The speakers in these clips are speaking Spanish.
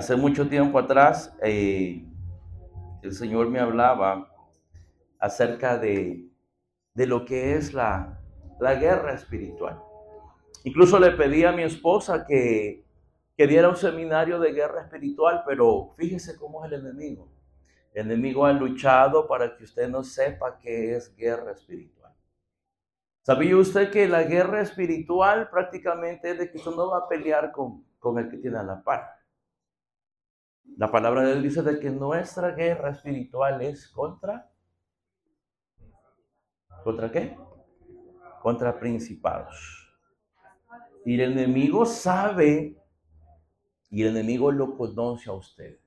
Hace mucho tiempo atrás, eh, el Señor me hablaba acerca de, de lo que es la, la guerra espiritual. Incluso le pedí a mi esposa que, que diera un seminario de guerra espiritual, pero fíjese cómo es el enemigo. El enemigo ha luchado para que usted no sepa qué es guerra espiritual. ¿Sabía usted que la guerra espiritual prácticamente es de que usted no va a pelear con, con el que tiene la par? La palabra de Dios dice de que nuestra guerra espiritual es contra... ¿Contra qué? Contra principados. Y el enemigo sabe, y el enemigo lo conoce a usted.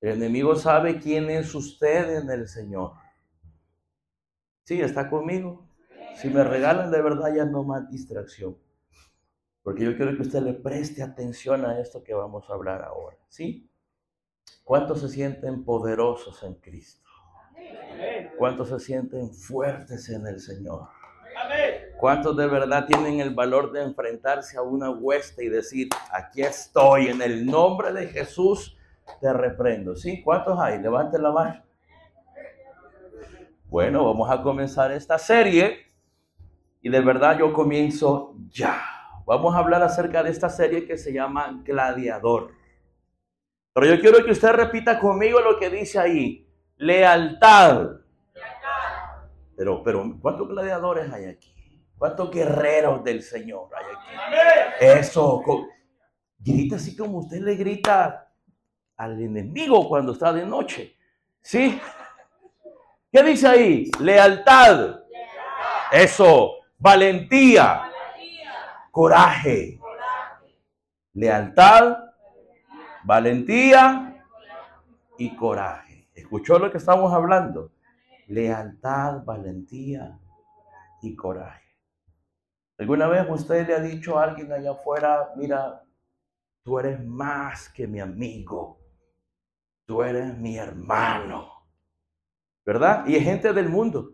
El enemigo sabe quién es usted en el Señor. Sí, está conmigo. Si me regalan de verdad ya no más distracción. Porque yo quiero que usted le preste atención a esto que vamos a hablar ahora. ¿Sí? ¿Cuántos se sienten poderosos en Cristo? ¿Cuántos se sienten fuertes en el Señor? ¿Cuántos de verdad tienen el valor de enfrentarse a una hueste y decir, aquí estoy, en el nombre de Jesús te reprendo? ¿Sí? ¿Cuántos hay? Levante la mano. Bueno, vamos a comenzar esta serie y de verdad yo comienzo ya. Vamos a hablar acerca de esta serie que se llama Gladiador. Pero yo quiero que usted repita conmigo lo que dice ahí. Lealtad. Pero, pero, ¿cuántos gladiadores hay aquí? ¿Cuántos guerreros del Señor hay aquí? Eso. Grita así como usted le grita al enemigo cuando está de noche. ¿Sí? ¿Qué dice ahí? Lealtad. Eso. Valentía. Coraje. Lealtad. Valentía y coraje. ¿Escuchó lo que estamos hablando? Lealtad, valentía y coraje. ¿Alguna vez usted le ha dicho a alguien allá afuera, mira, tú eres más que mi amigo, tú eres mi hermano? ¿Verdad? Y hay gente del mundo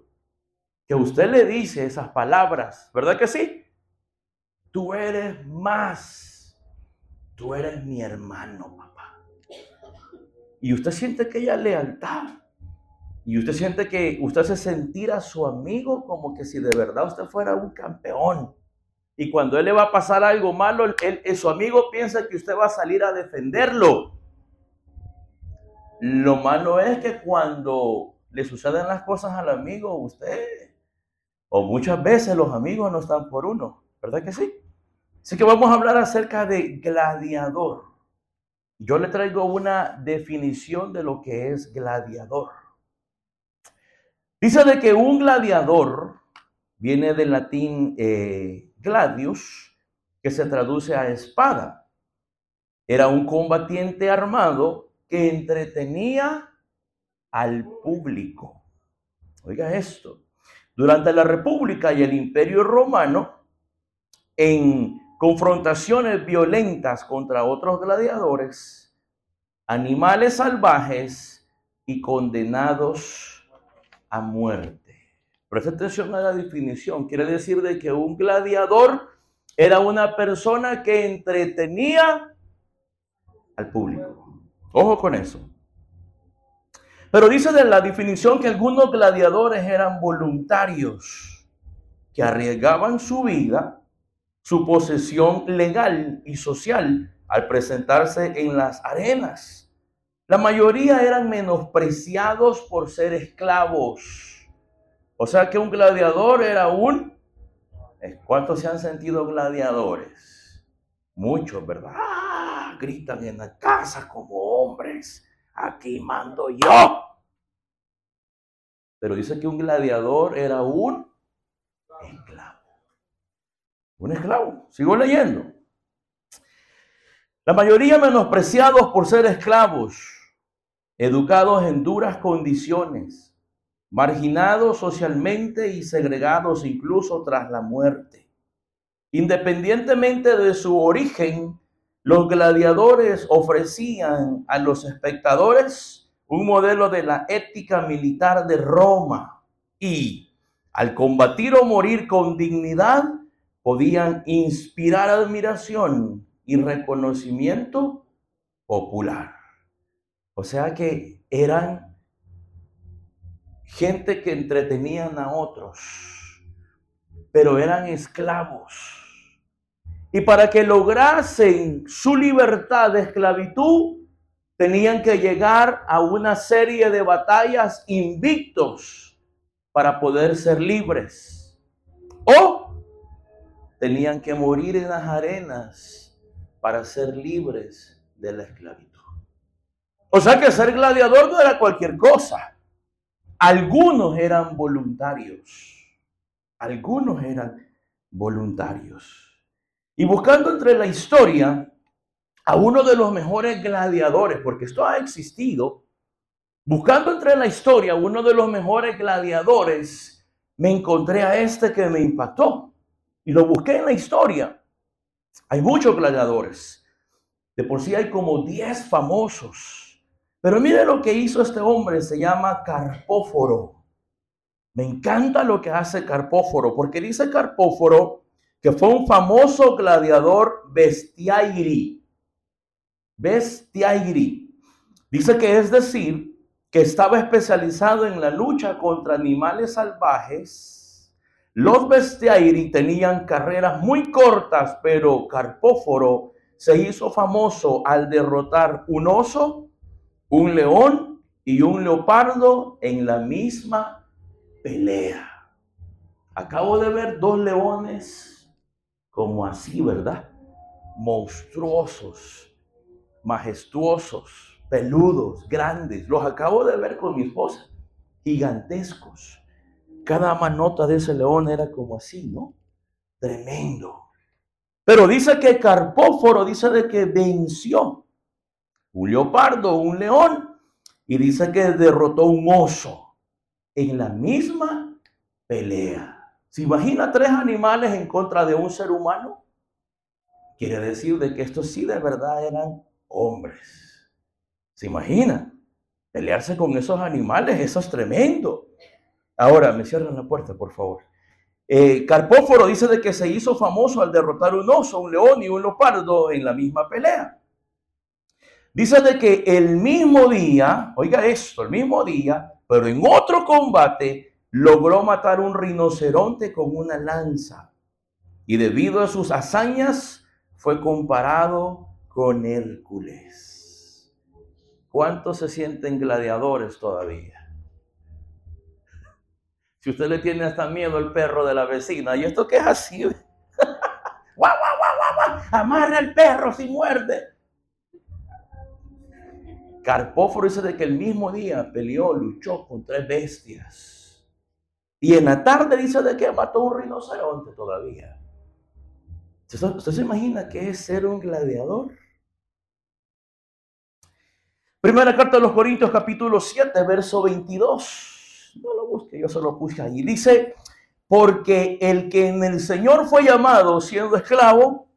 que usted le dice esas palabras, ¿verdad que sí? Tú eres más, tú eres mi hermano, papá. Y usted siente aquella lealtad. Y usted siente que usted hace sentir a su amigo como que si de verdad usted fuera un campeón. Y cuando él le va a pasar algo malo, él, su amigo piensa que usted va a salir a defenderlo. Lo malo es que cuando le suceden las cosas al amigo, usted, o muchas veces los amigos no están por uno, ¿verdad que sí? Así que vamos a hablar acerca de gladiador. Yo le traigo una definición de lo que es gladiador. Dice de que un gladiador viene del latín eh, gladius, que se traduce a espada. Era un combatiente armado que entretenía al público. Oiga esto. Durante la República y el Imperio Romano, en confrontaciones violentas contra otros gladiadores, animales salvajes y condenados a muerte. Presta atención a la definición. Quiere decir de que un gladiador era una persona que entretenía al público. Ojo con eso. Pero dice de la definición que algunos gladiadores eran voluntarios, que arriesgaban su vida, su posesión legal y social al presentarse en las arenas la mayoría eran menospreciados por ser esclavos. O sea que un gladiador era un... ¿Cuántos se han sentido gladiadores? Muchos, ¿verdad? ¡Ah! Gritan en la casa como hombres. Aquí mando yo. Pero dice que un gladiador era un. Un esclavo. Sigo leyendo. La mayoría menospreciados por ser esclavos educados en duras condiciones, marginados socialmente y segregados incluso tras la muerte. Independientemente de su origen, los gladiadores ofrecían a los espectadores un modelo de la ética militar de Roma y al combatir o morir con dignidad podían inspirar admiración y reconocimiento popular. O sea que eran gente que entretenían a otros, pero eran esclavos. Y para que lograsen su libertad de esclavitud, tenían que llegar a una serie de batallas invictos para poder ser libres. O tenían que morir en las arenas para ser libres de la esclavitud. O sea que ser gladiador no era cualquier cosa. Algunos eran voluntarios. Algunos eran voluntarios. Y buscando entre la historia a uno de los mejores gladiadores, porque esto ha existido, buscando entre la historia a uno de los mejores gladiadores, me encontré a este que me impactó. Y lo busqué en la historia. Hay muchos gladiadores. De por sí hay como 10 famosos. Pero mire lo que hizo este hombre, se llama Carpóforo. Me encanta lo que hace Carpóforo, porque dice Carpóforo que fue un famoso gladiador bestiairi. Bestiairi. Dice que es decir, que estaba especializado en la lucha contra animales salvajes. Los bestiairi tenían carreras muy cortas, pero Carpóforo se hizo famoso al derrotar un oso, un león y un leopardo en la misma pelea. Acabo de ver dos leones como así, ¿verdad? Monstruosos, majestuosos, peludos, grandes. Los acabo de ver con mi esposa, gigantescos. Cada manota de ese león era como así, ¿no? Tremendo. Pero dice que Carpóforo dice de que venció un leopardo, un león, y dice que derrotó un oso en la misma pelea. ¿Se imagina tres animales en contra de un ser humano? Quiere decir de que estos sí de verdad eran hombres. ¿Se imagina? Pelearse con esos animales, eso es tremendo. Ahora, me cierran la puerta, por favor. Eh, Carpóforo dice de que se hizo famoso al derrotar un oso, un león y un leopardo en la misma pelea. Dice de que el mismo día, oiga esto, el mismo día, pero en otro combate, logró matar un rinoceronte con una lanza y debido a sus hazañas fue comparado con Hércules. ¿Cuántos se sienten gladiadores todavía? Si usted le tiene hasta miedo al perro de la vecina, ¿y esto qué es así? ¡Guau, guau, guau, guau! Amarra al perro si muerde. Carpóforo dice de que el mismo día peleó, luchó con tres bestias y en la tarde dice de que mató un rinoceronte todavía. ¿Usted se imagina qué es ser un gladiador? Primera carta de los Corintios, capítulo 7, verso 22. No lo busque, yo se lo puse ahí. Dice, porque el que en el Señor fue llamado siendo esclavo,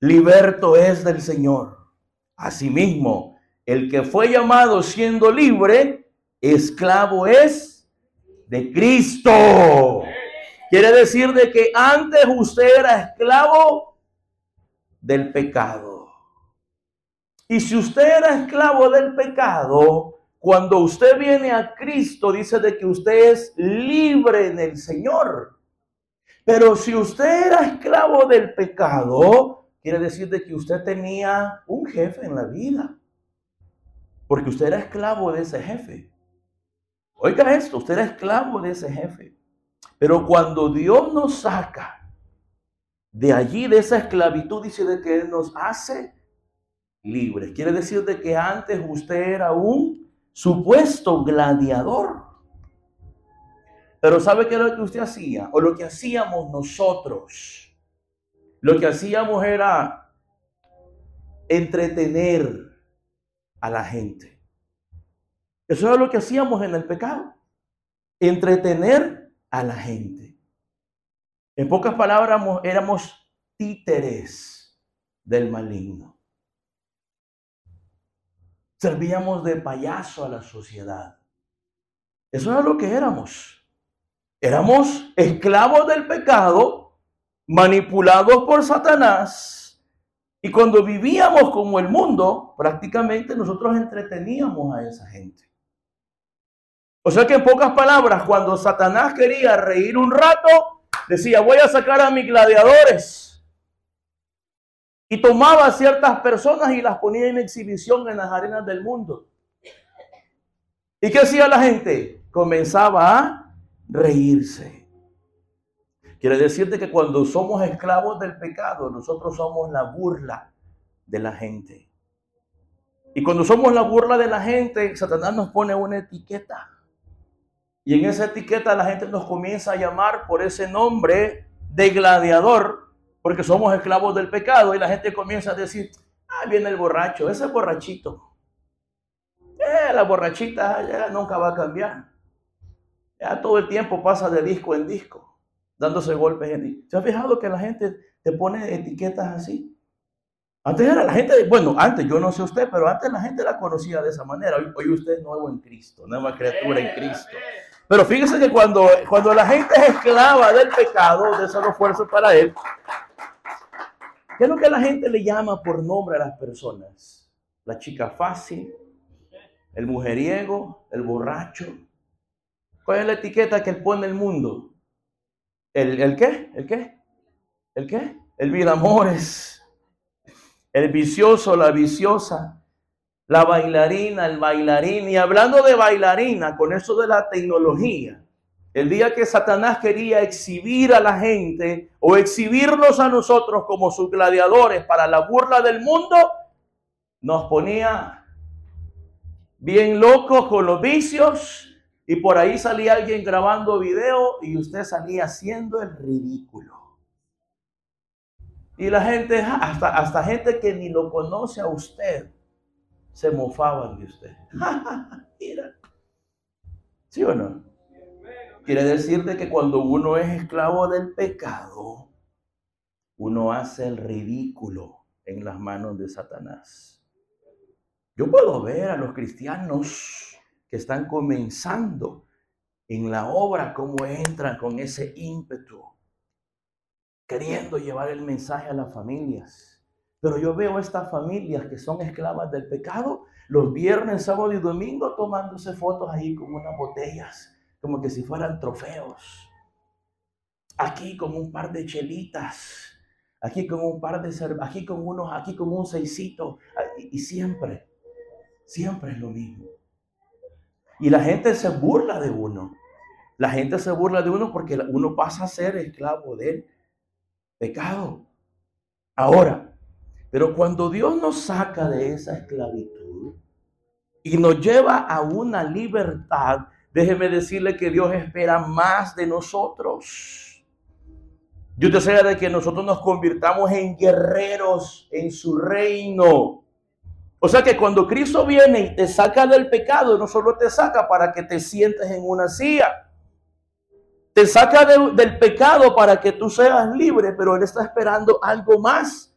liberto es del Señor. Asimismo, el que fue llamado siendo libre, esclavo es de Cristo. Quiere decir de que antes usted era esclavo del pecado. Y si usted era esclavo del pecado, cuando usted viene a Cristo, dice de que usted es libre en el Señor. Pero si usted era esclavo del pecado, quiere decir de que usted tenía un jefe en la vida. Porque usted era esclavo de ese jefe. Oiga esto, usted era esclavo de ese jefe. Pero cuando Dios nos saca de allí, de esa esclavitud, dice de que Él nos hace libres. Quiere decir de que antes usted era un supuesto gladiador. Pero ¿sabe qué es lo que usted hacía? O lo que hacíamos nosotros. Lo que hacíamos era entretener a la gente. Eso era lo que hacíamos en el pecado. Entretener a la gente. En pocas palabras, éramos títeres del maligno. Servíamos de payaso a la sociedad. Eso era lo que éramos. Éramos esclavos del pecado, manipulados por Satanás, Y cuando vivíamos como el mundo, prácticamente nosotros entreteníamos a esa gente. O sea que en pocas palabras, cuando Satanás quería reír un rato, decía, voy a sacar a mis gladiadores. Y tomaba ciertas personas y las ponía en exhibición en las arenas del mundo. ¿Y qué hacía la gente? Comenzaba a reírse. Quiere decirte que cuando somos esclavos del pecado, nosotros somos la burla de la gente. Y cuando somos la burla de la gente, Satanás nos pone una etiqueta. Y en esa etiqueta la gente nos comienza a llamar por ese nombre de gladiador, porque somos esclavos del pecado. Y la gente comienza a decir, ah, viene el borracho, ese borrachito. Eh, la borrachita ya nunca va a cambiar. Ya todo el tiempo pasa de disco en disco, dándose golpes en disco. ¿Se ha fijado que la gente te pone etiquetas así? Antes era la gente, bueno, antes, yo no sé usted, pero antes la gente la conocía de esa manera. Hoy, hoy usted es nuevo en Cristo, nueva criatura en Cristo. Pero fíjese que cuando, cuando la gente es esclava del pecado, de ese esfuerzo para él, ¿qué es lo que la gente le llama por nombre a las personas? La chica fácil, el mujeriego, el borracho. ¿Cuál es la etiqueta que él pone el mundo? ¿El, el qué? ¿El qué? ¿El qué? El vida amores, el vicioso, la viciosa, la bailarina, el bailarín. Y hablando de bailarina, con eso de la tecnología, el día que Satanás quería exhibir a la gente o exhibirnos a nosotros como sus gladiadores para la burla del mundo, nos ponía bien locos con los vicios y por ahí salía alguien grabando video y usted salía haciendo el ridículo. Y la gente, hasta, hasta gente que ni lo conoce a usted, se mofaban de usted. ¿Sí o no? Quiere decirte que cuando uno es esclavo del pecado, uno hace el ridículo en las manos de Satanás. Yo puedo ver a los cristianos que están comenzando en la obra, cómo entran con ese ímpetu, queriendo llevar el mensaje a las familias pero yo veo estas familias que son esclavas del pecado los viernes, sábado y domingo tomándose fotos ahí con unas botellas, como que si fueran trofeos. Aquí con un par de chelitas, aquí con un par de cervezas, aquí con unos, aquí con un seisito, y siempre, siempre es lo mismo. Y la gente se burla de uno. La gente se burla de uno porque uno pasa a ser esclavo del pecado. Ahora, pero cuando Dios nos saca de esa esclavitud y nos lleva a una libertad, déjeme decirle que Dios espera más de nosotros. Dios desea de que nosotros nos convirtamos en guerreros en su reino. O sea que cuando Cristo viene y te saca del pecado, no solo te saca para que te sientes en una silla, te saca del pecado para que tú seas libre, pero Él está esperando algo más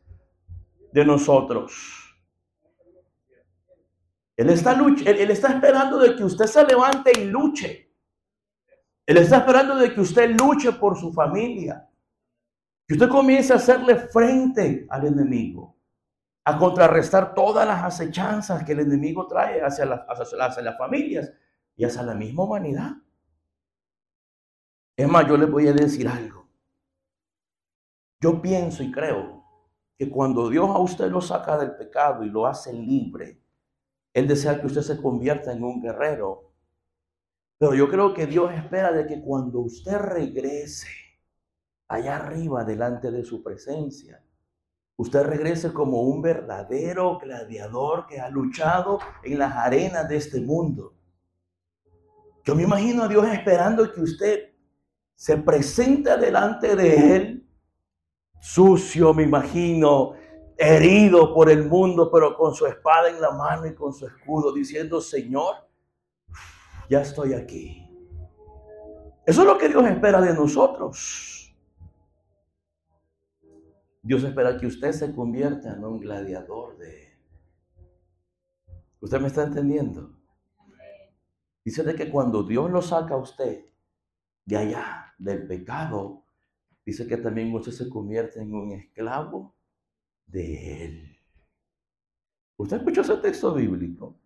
de nosotros. Él está, él, está esperando de que usted se levante y luche. Él está esperando de que usted luche por su familia. Que usted comience a hacerle frente al enemigo. A contrarrestar todas las acechanzas que el enemigo trae hacia, hacia las familias y hacia la misma humanidad. Es más, yo le voy a decir algo. Yo pienso y creo que cuando Dios a usted lo saca del pecado y lo hace libre, Él desea que usted se convierta en un guerrero. Pero yo creo que Dios espera de que cuando usted regrese allá arriba delante de su presencia, usted regrese como un verdadero gladiador que ha luchado en las arenas de este mundo. Yo me imagino a Dios esperando que usted se presente delante de Él sucio, me imagino, herido por el mundo, pero con su espada en la mano y con su escudo, diciendo, Señor, ya estoy aquí. Eso es lo que Dios espera de nosotros. Dios espera que usted se convierta en un gladiador de... ¿Usted me está entendiendo? Dice de que cuando Dios lo saca a usted de allá, del pecado, Dice que también usted se convierte en un esclavo de Él. ¿Usted escuchó ese texto bíblico?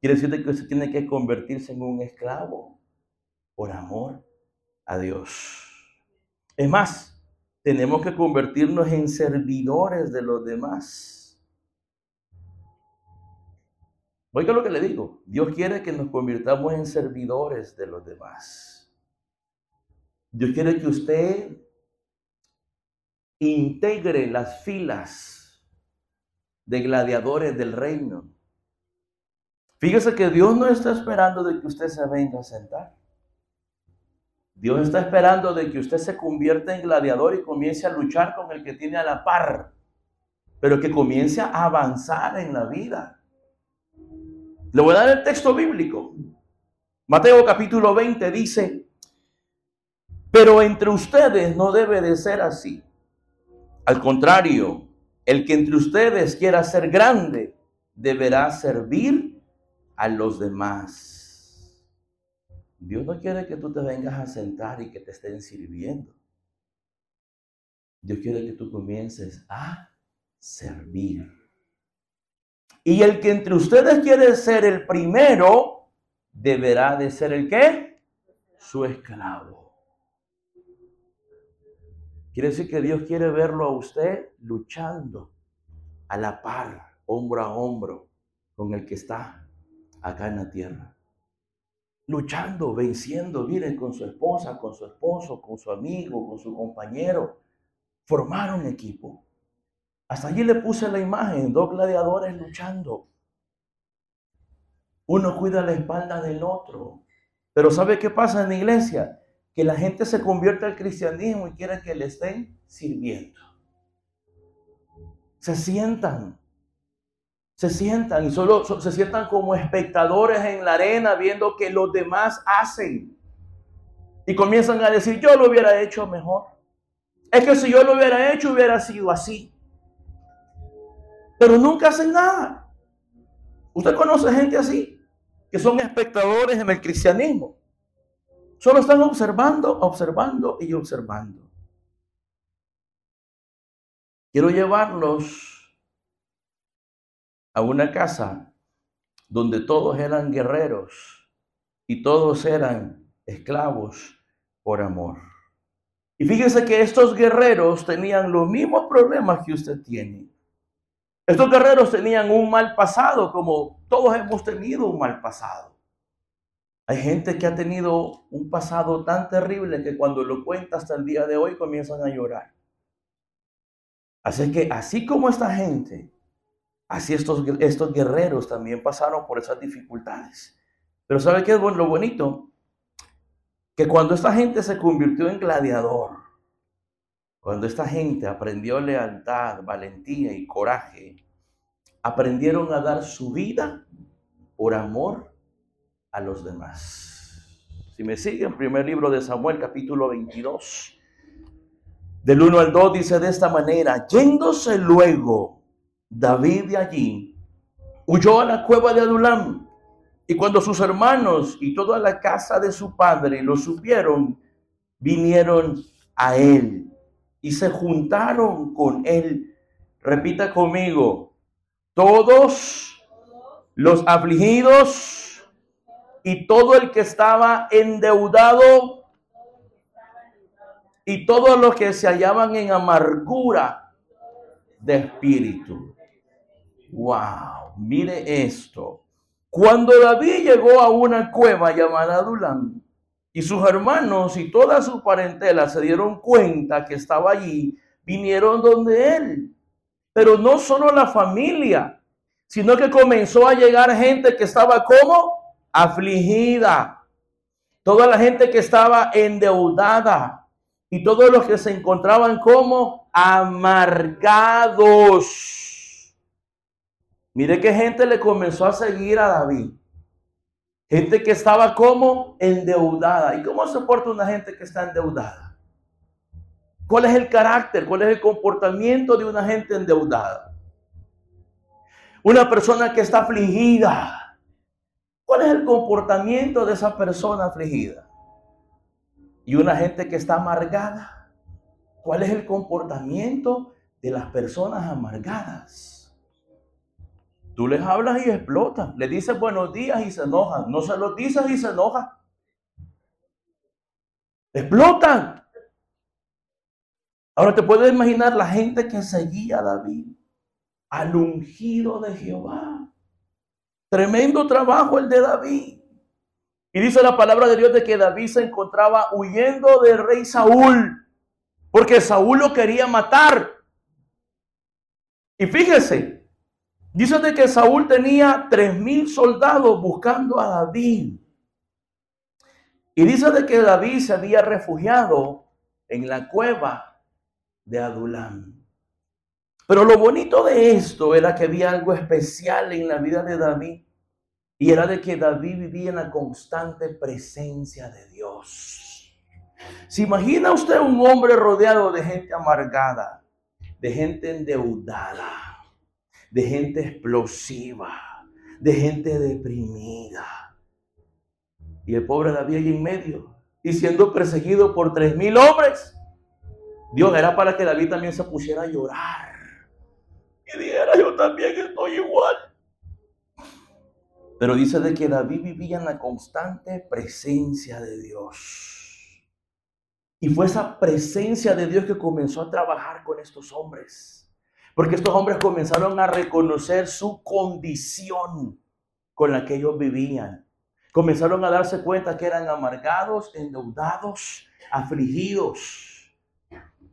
Quiere decir que usted tiene que convertirse en un esclavo por amor a Dios. Es más, tenemos que convertirnos en servidores de los demás. Oiga lo que le digo, Dios quiere que nos convirtamos en servidores de los demás. Dios quiere que usted integre las filas de gladiadores del reino. Fíjese que Dios no está esperando de que usted se venga a sentar. Dios está esperando de que usted se convierta en gladiador y comience a luchar con el que tiene a la par, pero que comience a avanzar en la vida. Le voy a dar el texto bíblico. Mateo capítulo 20 dice, pero entre ustedes no debe de ser así. Al contrario, el que entre ustedes quiera ser grande deberá servir a los demás. Dios no quiere que tú te vengas a sentar y que te estén sirviendo. Dios quiere que tú comiences a servir. Y el que entre ustedes quiere ser el primero, deberá de ser el qué? Su esclavo. Quiere decir que Dios quiere verlo a usted luchando a la par, hombro a hombro, con el que está acá en la tierra luchando, venciendo, miren, con su esposa, con su esposo, con su amigo, con su compañero. Formaron equipo. Hasta allí le puse la imagen, dos gladiadores luchando. Uno cuida la espalda del otro. Pero ¿sabe qué pasa en la iglesia? Que la gente se convierte al cristianismo y quiere que le estén sirviendo. Se sientan se sientan y solo se sientan como espectadores en la arena viendo que los demás hacen. Y comienzan a decir, yo lo hubiera hecho mejor. Es que si yo lo hubiera hecho hubiera sido así. Pero nunca hacen nada. Usted conoce gente así, que son espectadores en el cristianismo. Solo están observando, observando y observando. Quiero llevarlos a una casa donde todos eran guerreros y todos eran esclavos por amor. Y fíjese que estos guerreros tenían los mismos problemas que usted tiene. Estos guerreros tenían un mal pasado, como todos hemos tenido un mal pasado. Hay gente que ha tenido un pasado tan terrible que cuando lo cuenta hasta el día de hoy comienzan a llorar. Así que así como esta gente Así estos, estos guerreros también pasaron por esas dificultades. Pero ¿sabe qué es lo bonito? Que cuando esta gente se convirtió en gladiador, cuando esta gente aprendió lealtad, valentía y coraje, aprendieron a dar su vida por amor a los demás. Si me siguen, primer libro de Samuel, capítulo 22, del 1 al 2, dice de esta manera, yéndose luego David de allí huyó a la cueva de Adulam. Y cuando sus hermanos y toda la casa de su padre lo supieron, vinieron a él y se juntaron con él. Repita conmigo, todos los afligidos y todo el que estaba endeudado y todos los que se hallaban en amargura de espíritu. Wow, mire esto. Cuando David llegó a una cueva llamada Adulam y sus hermanos y toda su parentela se dieron cuenta que estaba allí, vinieron donde él. Pero no solo la familia, sino que comenzó a llegar gente que estaba como afligida. Toda la gente que estaba endeudada y todos los que se encontraban como amargados. Mire qué gente le comenzó a seguir a David. Gente que estaba como endeudada. ¿Y cómo se porta una gente que está endeudada? ¿Cuál es el carácter? ¿Cuál es el comportamiento de una gente endeudada? Una persona que está afligida. ¿Cuál es el comportamiento de esa persona afligida? Y una gente que está amargada. ¿Cuál es el comportamiento de las personas amargadas. Tú les hablas y explotan. Le dices buenos días y se enojan. No se los dices y se enojan. Explotan. Ahora te puedes imaginar la gente que seguía a David, al ungido de Jehová. Tremendo trabajo el de David. Y dice la palabra de Dios de que David se encontraba huyendo del rey Saúl, porque Saúl lo quería matar. Y fíjese, dice de que Saúl tenía tres mil soldados buscando a David. Y dice de que David se había refugiado en la cueva de Adulam. Pero lo bonito de esto era que había algo especial en la vida de David y era de que David vivía en la constante presencia de Dios. ¿Se imagina usted un hombre rodeado de gente amargada, de gente endeudada, de gente explosiva, de gente deprimida? Y el pobre David ahí en medio, y siendo perseguido por tres mil hombres. Dios era para que David también se pusiera a llorar. Y dijera, yo también estoy igual. Pero dice de que David vivía en la constante presencia de Dios. Y fue esa presencia de Dios que comenzó a trabajar con estos hombres. Porque estos hombres comenzaron a reconocer su condición con la que ellos vivían. Comenzaron a darse cuenta que eran amargados, endeudados, afligidos.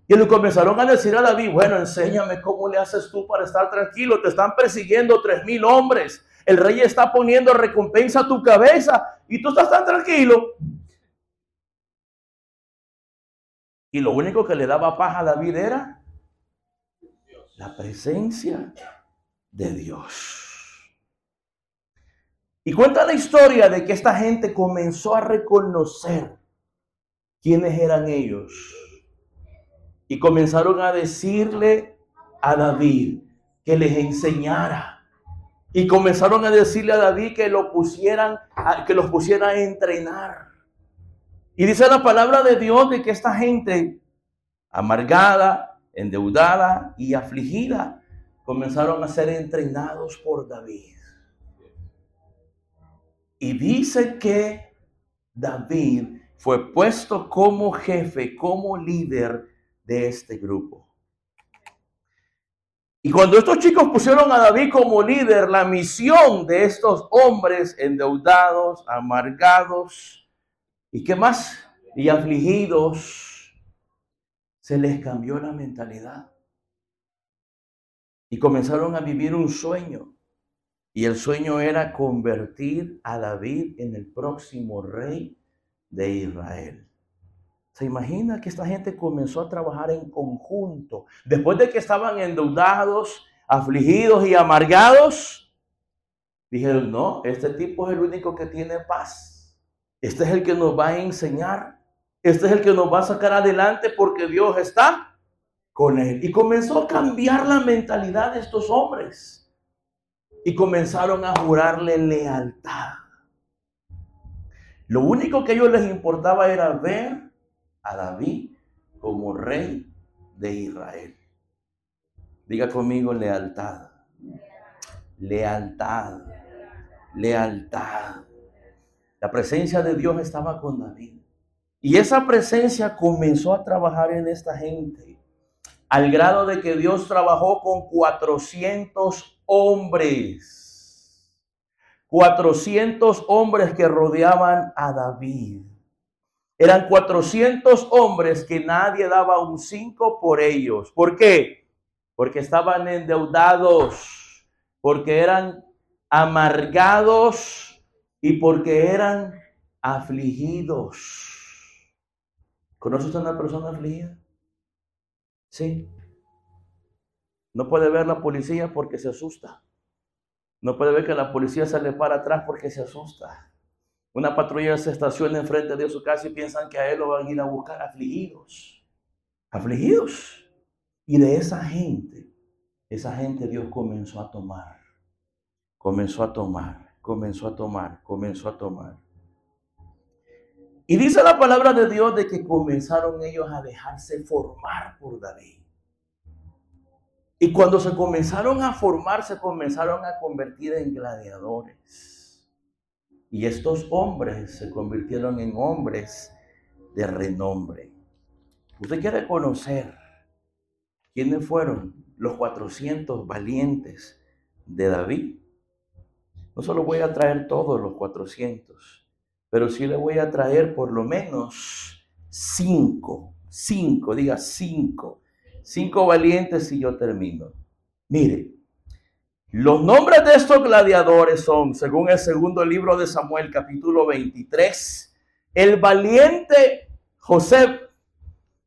Y le comenzaron a decir a David, bueno, enséñame cómo le haces tú para estar tranquilo. Te están persiguiendo tres mil hombres. El rey está poniendo recompensa a tu cabeza y tú estás tan tranquilo. Y lo único que le daba paz a David era la presencia de Dios. Y cuenta la historia de que esta gente comenzó a reconocer quiénes eran ellos. Y comenzaron a decirle a David que les enseñara y comenzaron a decirle a David que lo pusieran, que los pusiera a entrenar. Y dice la palabra de Dios de que esta gente amargada, endeudada y afligida comenzaron a ser entrenados por David. Y dice que David fue puesto como jefe, como líder de este grupo. Y cuando estos chicos pusieron a David como líder, la misión de estos hombres endeudados, amargados y qué más, y afligidos, se les cambió la mentalidad. Y comenzaron a vivir un sueño. Y el sueño era convertir a David en el próximo rey de Israel. ¿Se imagina que esta gente comenzó a trabajar en conjunto? Después de que estaban endeudados, afligidos y amargados, dijeron, no, este tipo es el único que tiene paz. Este es el que nos va a enseñar. Este es el que nos va a sacar adelante porque Dios está con él. Y comenzó a cambiar la mentalidad de estos hombres. Y comenzaron a jurarle lealtad. Lo único que a ellos les importaba era ver a David como rey de Israel. Diga conmigo lealtad. Lealtad. Lealtad. La presencia de Dios estaba con David. Y esa presencia comenzó a trabajar en esta gente. Al grado de que Dios trabajó con 400 hombres. 400 hombres que rodeaban a David. Eran 400 hombres que nadie daba un 5 por ellos. ¿Por qué? Porque estaban endeudados, porque eran amargados y porque eran afligidos. ¿Conoces a una persona afligida? Sí. No puede ver la policía porque se asusta. No puede ver que la policía se le para atrás porque se asusta. Una patrulla se estaciona enfrente de su casa y piensan que a él lo van a ir a buscar afligidos. Afligidos. Y de esa gente, esa gente Dios comenzó a tomar. Comenzó a tomar, comenzó a tomar, comenzó a tomar. Y dice la palabra de Dios de que comenzaron ellos a dejarse formar por David. Y cuando se comenzaron a formar, se comenzaron a convertir en gladiadores. Y estos hombres se convirtieron en hombres de renombre. Usted quiere conocer quiénes fueron los 400 valientes de David. No solo voy a traer todos los 400, pero sí le voy a traer por lo menos cinco, cinco, diga cinco, cinco valientes y yo termino. Mire, los nombres de estos gladiadores son, según el segundo libro de Samuel, capítulo 23, el valiente José.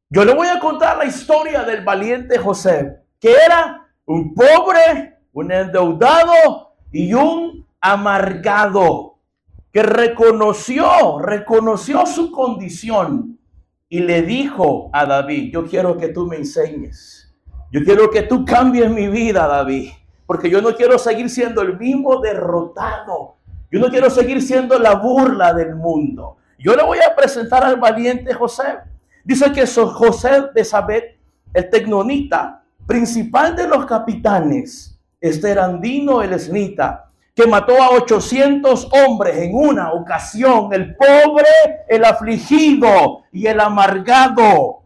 Yo le voy a contar la historia del valiente José, que era un pobre, un endeudado y un amargado, que reconoció, reconoció su condición y le dijo a David, yo quiero que tú me enseñes, yo quiero que tú cambies mi vida, David, porque yo no quiero seguir siendo el mismo derrotado, yo no quiero seguir siendo la burla del mundo. Yo le voy a presentar al valiente José. Dice que José de Sabet, el tecnonita, principal de los capitanes, este Erandino el esnita, que mató a 800 hombres en una ocasión, el pobre, el afligido y el amargado.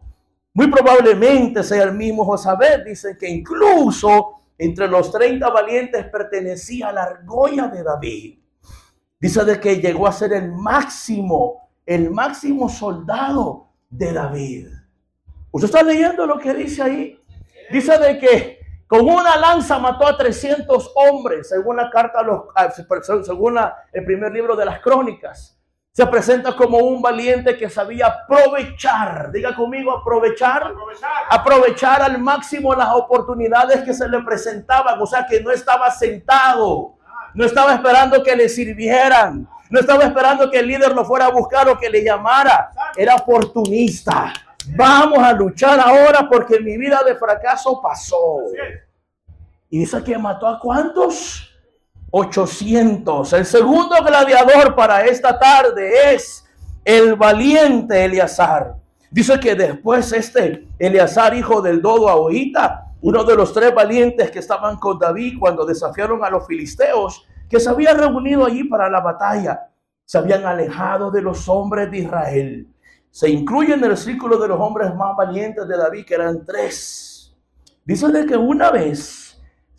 Muy probablemente sea el mismo Josabet. Dice que incluso entre los 30 valientes pertenecía la argolla de David. Dice de que llegó a ser el máximo, el máximo soldado de David. ¿Usted está leyendo lo que dice ahí? Dice de que con una lanza mató a 300 hombres, según la carta, los, según el primer libro de las crónicas. Se presenta como un valiente que sabía aprovechar, diga conmigo, aprovechar, aprovechar, aprovechar al máximo las oportunidades que se le presentaban, o sea que no estaba sentado, no estaba esperando que le sirvieran, no estaba esperando que el líder lo fuera a buscar o que le llamara, era oportunista. Vamos a luchar ahora porque mi vida de fracaso pasó. Y dice que mató a cuántos? 800. El segundo gladiador para esta tarde es el valiente Eleazar. Dice que después este Eleazar, hijo del dodo Ahoita, uno de los tres valientes que estaban con David cuando desafiaron a los filisteos, que se habían reunido allí para la batalla, se habían alejado de los hombres de Israel se incluye en el círculo de los hombres más valientes de David, que eran tres. Dice de que una vez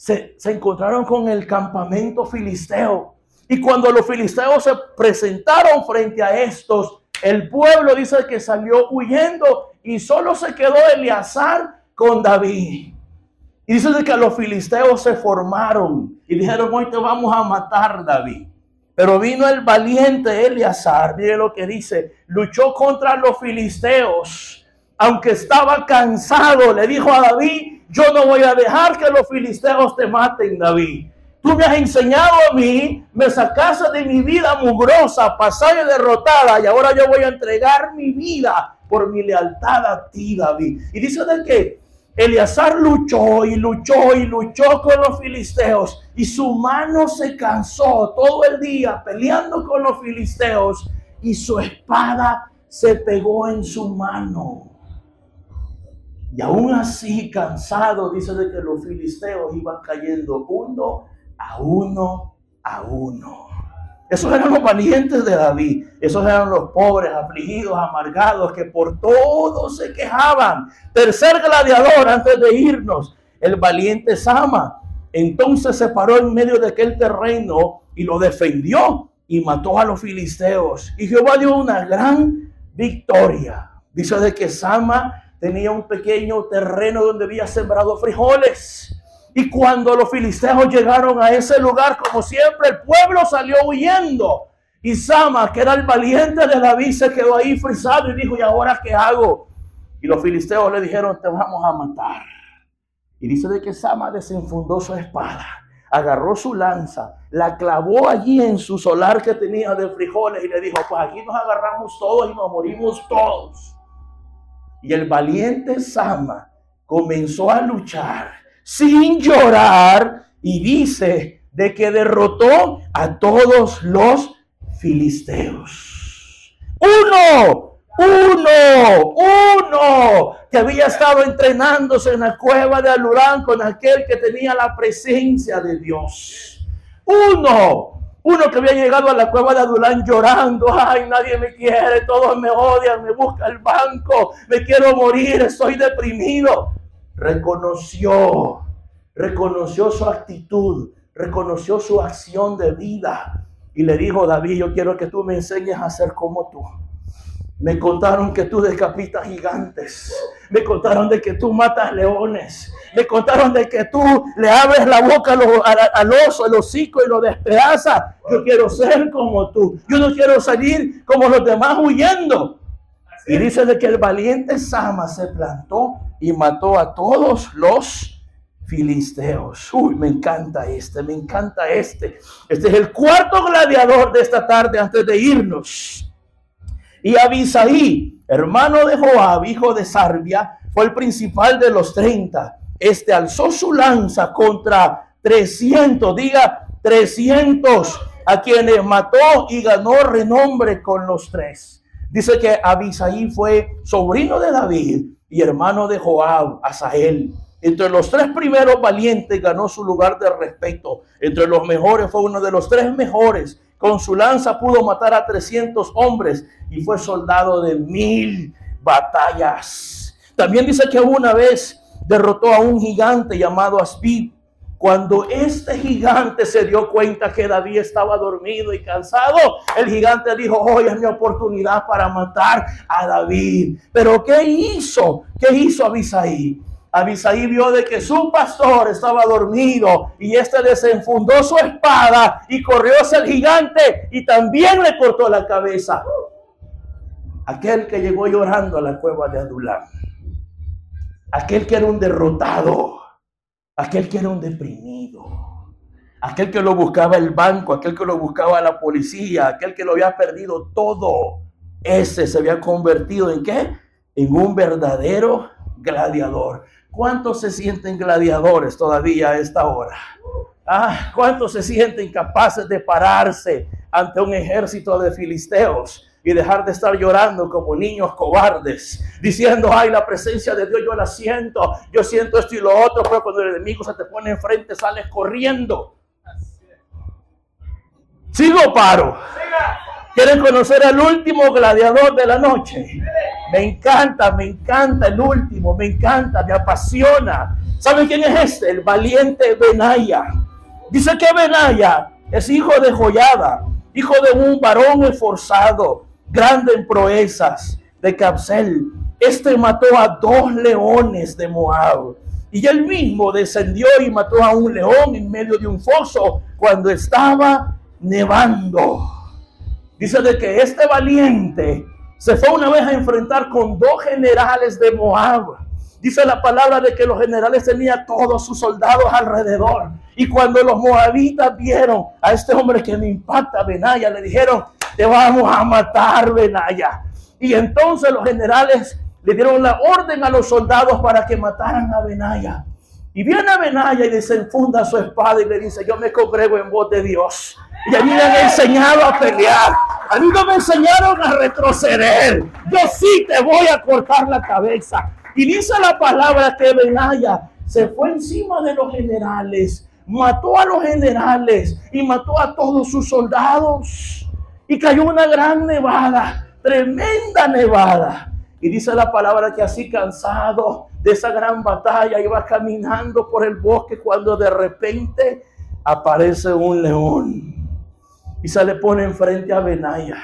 se, encontraron con el campamento filisteo. Y cuando los filisteos se presentaron frente a estos, el pueblo dice que salió huyendo y solo se quedó Eleazar con David. Y dice que los filisteos se formaron y dijeron, hoy te vamos a matar, David. Pero vino el valiente Eleazar, mire lo que dice, luchó contra los filisteos, aunque estaba cansado, le dijo a David, yo no voy a dejar que los filisteos te maten, David. Tú me has enseñado a mí, me sacaste de mi vida mugrosa, pasada y derrotada, y ahora yo voy a entregar mi vida por mi lealtad a ti, David. Y dice de que Eleazar luchó y luchó y luchó con los filisteos y su mano se cansó todo el día peleando con los filisteos y su espada se pegó en su mano. Y aún así, cansado, dice de que los filisteos iban cayendo uno a uno a uno. Esos eran los valientes de David. Esos eran los pobres, afligidos, amargados, que por todo se quejaban. Tercer gladiador, antes de irnos, el valiente Sama. Entonces se paró en medio de aquel terreno y lo defendió y mató a los filisteos. Y Jehová dio una gran victoria. Dice de que Sama tenía un pequeño terreno donde había sembrado frijoles. Y cuando los filisteos llegaron a ese lugar, como siempre, el pueblo salió huyendo. Y Sama, que era el valiente de David, se quedó ahí frisado y dijo, ¿y ahora qué hago? Y los filisteos le dijeron, te vamos a matar. Y dice de que Sama desenfundó su espada, agarró su lanza, la clavó allí en su solar que tenía de frijoles y le dijo, pues aquí nos agarramos todos y nos morimos todos. Y el valiente Sama comenzó a luchar sin llorar y dice de que derrotó a todos los filisteos. Uno, uno, uno. que había estado entrenándose en la cueva de Alurán con aquel que tenía la presencia de Dios. Uno, uno que había llegado a la cueva de Adulán llorando, ay, nadie me quiere, todos me odian, me busca el banco, me quiero morir, estoy deprimido. Reconoció, reconoció su actitud, reconoció su acción de vida y le dijo, David, yo quiero que tú me enseñes a ser como tú. Me contaron que tú decapitas gigantes. Me contaron de que tú matas leones. Me contaron de que tú le abres la boca al, oso, el hocico y lo despedazas. Yo quiero ser como tú. Yo no quiero salir como los demás huyendo. Y dice de que el valiente Sama se plantó y mató a todos los filisteos. Uy, me encanta este, me encanta este. Este es el cuarto gladiador de esta tarde antes de irnos. Y Abisaí, hermano de Joab, hijo de Sarbia, fue el principal de los 30. Este alzó su lanza contra 300, diga 300, a quienes mató y ganó renombre con los tres. Dice que Abisaí fue sobrino de David y hermano de Joab, Asael. Entre los tres primeros valientes ganó su lugar de respeto. Entre los mejores fue uno de los tres mejores. Con su lanza pudo matar a 300 hombres y fue soldado de mil batallas. También dice que una vez derrotó a un gigante llamado Aspid. Cuando este gigante se dio cuenta que David estaba dormido y cansado, el gigante dijo, hoy es mi oportunidad para matar a David. Pero ¿qué hizo? ¿Qué hizo Abisaí? Abisaí vio de que su pastor estaba dormido y este desenfundó su espada y corrió hacia el gigante y también le cortó la cabeza. Aquel que llegó llorando a la cueva de Adulam. Aquel que era un derrotado. Aquel que era un deprimido. Aquel que lo buscaba el banco, aquel que lo buscaba la policía, aquel que lo había perdido todo. Ese se había convertido en qué? En un verdadero gladiador. ¿Cuántos se sienten gladiadores todavía a esta hora? Ah, ¿Cuántos se sienten capaces de pararse ante un ejército de filisteos y dejar de estar llorando como niños cobardes, diciendo, ay, la presencia de Dios yo la siento, yo siento esto y lo otro, pero cuando el enemigo se te pone enfrente sales corriendo? ¿Sigo paro? ¿Quieren conocer al último gladiador de la noche? Me encanta, me encanta el último, me encanta, me apasiona. ¿Saben quién es este? El valiente Benaya. Dice que Benaya es hijo de Joyada, hijo de un varón esforzado, grande en proezas, de Capsel. Este mató a dos leones de Moab. Y él mismo descendió y mató a un león en medio de un foso cuando estaba nevando. Dice de que este valiente se fue una vez a enfrentar con dos generales de Moab. Dice la palabra de que los generales tenían todos sus soldados alrededor. Y cuando los moabitas vieron a este hombre que me impacta, Benaya, le dijeron, te vamos a matar, Benaya. Y entonces los generales le dieron la orden a los soldados para que mataran a Benaya. Y viene Benaya y desenfunda su espada y le dice, yo me congrego en voz de Dios. Y a mí me han enseñado a pelear. A mí no me enseñaron a retroceder. Yo sí te voy a cortar la cabeza. Y dice la palabra que Benaya se fue encima de los generales, mató a los generales y mató a todos sus soldados. Y cayó una gran nevada, tremenda nevada. Y dice la palabra que así cansado de esa gran batalla iba caminando por el bosque cuando de repente aparece un león y se le pone enfrente a Benaya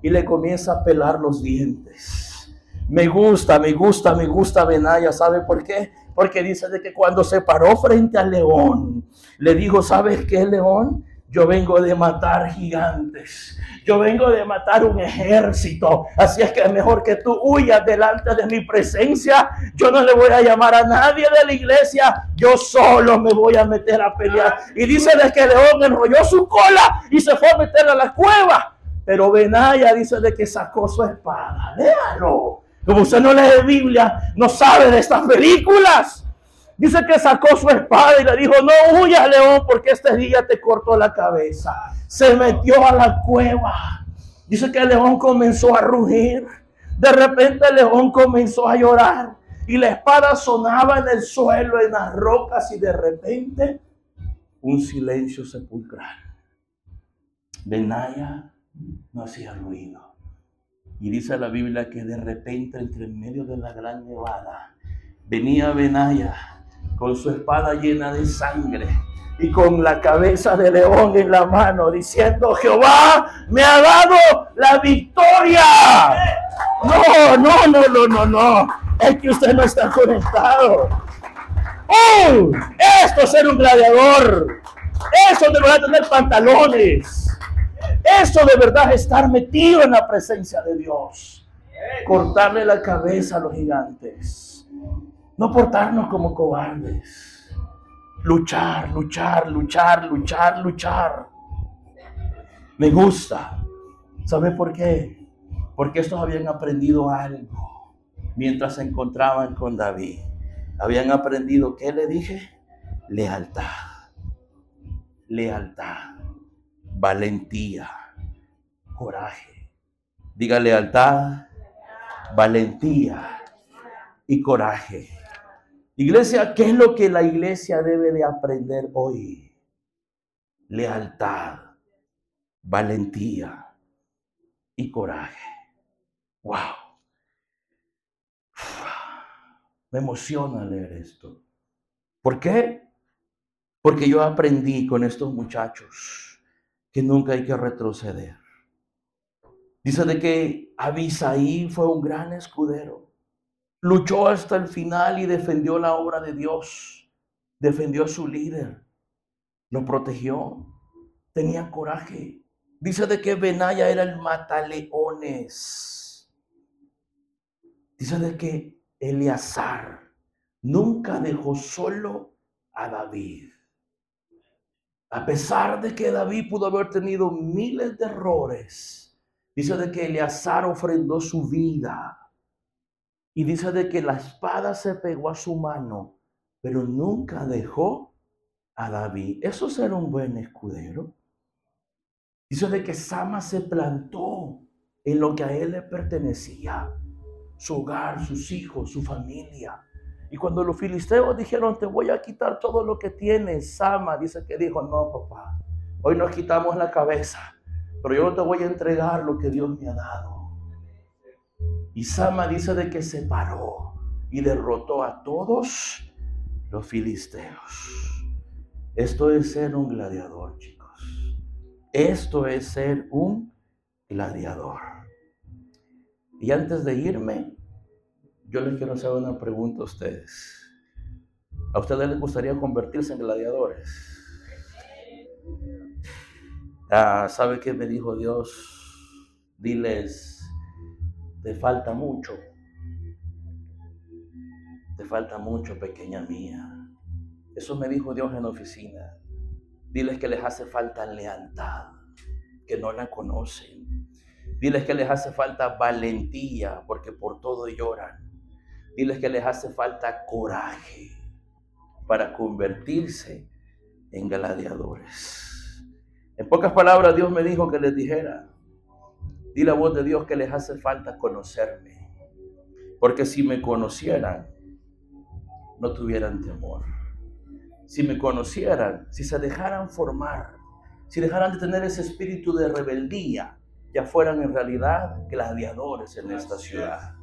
y le comienza a pelar los dientes. Me gusta, me gusta, me gusta Benaya. ¿Sabe por qué? Porque dice de que cuando se paró frente al león, le dijo, ¿sabes qué, león? Yo vengo de matar gigantes. Yo vengo de matar un ejército. Así es que es mejor que tú huyas delante de mi presencia. Yo no le voy a llamar a nadie de la iglesia. Yo solo me voy a meter a pelear. Y dice de que León enrolló su cola y se fue a meter a la cueva. Pero Benaya dice de que sacó su espada. Léalo. Como usted no lee Biblia, no sabe de estas películas. Dice que sacó su espada y le dijo, no huyas, león, porque este día te cortó la cabeza. Se metió a la cueva. Dice que el león comenzó a rugir. De repente el león comenzó a llorar. y la espada sonaba en el suelo, en las rocas y de repente un silencio sepulcral. Benaya no hacía ruido. Y dice la Biblia que de repente entre medio de la gran nevada venía Benaya con su espada llena de sangre y con la cabeza de león en la mano, diciendo, Jehová me ha dado la victoria. No, no, no, no, no, no. Es que usted no está conectado. ¡Oh! Esto es ser un gladiador. Eso de verdad tener pantalones. Eso de verdad es estar metido en la presencia de Dios. Cortarle la cabeza a los gigantes. No portarnos como cobardes Luchar, luchar, luchar, luchar, luchar. Me gusta. ¿Sabe por qué? Porque estos habían aprendido algo mientras se encontraban con David. Habían aprendido, ¿qué le dije? Lealtad. Lealtad. Valentía. Coraje. Diga lealtad, valentía y coraje. Iglesia, ¿qué es lo que la iglesia debe de aprender hoy? Lealtad, valentía y coraje. Wow. Me emociona leer esto. ¿Por qué? Porque yo aprendí con estos muchachos que nunca hay que retroceder. Dice de que Abisaí fue un gran escudero luchó hasta el final y defendió la obra de Dios, defendió a su líder, lo protegió, tenía coraje. Dice de que Benaya era el mataleones. Dice de que Eleazar nunca dejó solo a David. A pesar de que David pudo haber tenido miles de errores, dice de que Eleazar ofrendó su vida y dice de que la espada se pegó a su mano, pero nunca dejó a David. Eso era un buen escudero. Dice de que Sama se plantó en lo que a él le pertenecía, su hogar, sus hijos, su familia. Y cuando los filisteos dijeron, te voy a quitar todo lo que tienes, Sama dice que dijo, no, papá, hoy nos quitamos la cabeza, pero yo no te voy a entregar lo que Dios me ha dado. Y Sama dice de que se paró y derrotó a todos los filisteos. Esto es ser un gladiador, chicos. Esto es ser un gladiador. Y antes de irme, yo les quiero hacer una pregunta a ustedes. ¿A ustedes les gustaría convertirse en gladiadores? Ah, ¿Sabe qué me dijo Dios? Diles, te falta mucho. Te falta mucho, pequeña mía. Eso me dijo Dios en la oficina. Diles que les hace falta lealtad, que no la conocen. Diles que les hace falta valentía, porque por todo lloran. Diles que les hace falta coraje para convertirse en gladiadores. En pocas palabras, Dios me dijo que les dijera, Di la voz de Dios que les hace falta conocerme. Porque si me conocieran, no tuvieran temor. Si me conocieran, si se dejaran formar, si dejaran de tener ese espíritu de rebeldía, ya fueran en realidad gladiadores en esta ciudad.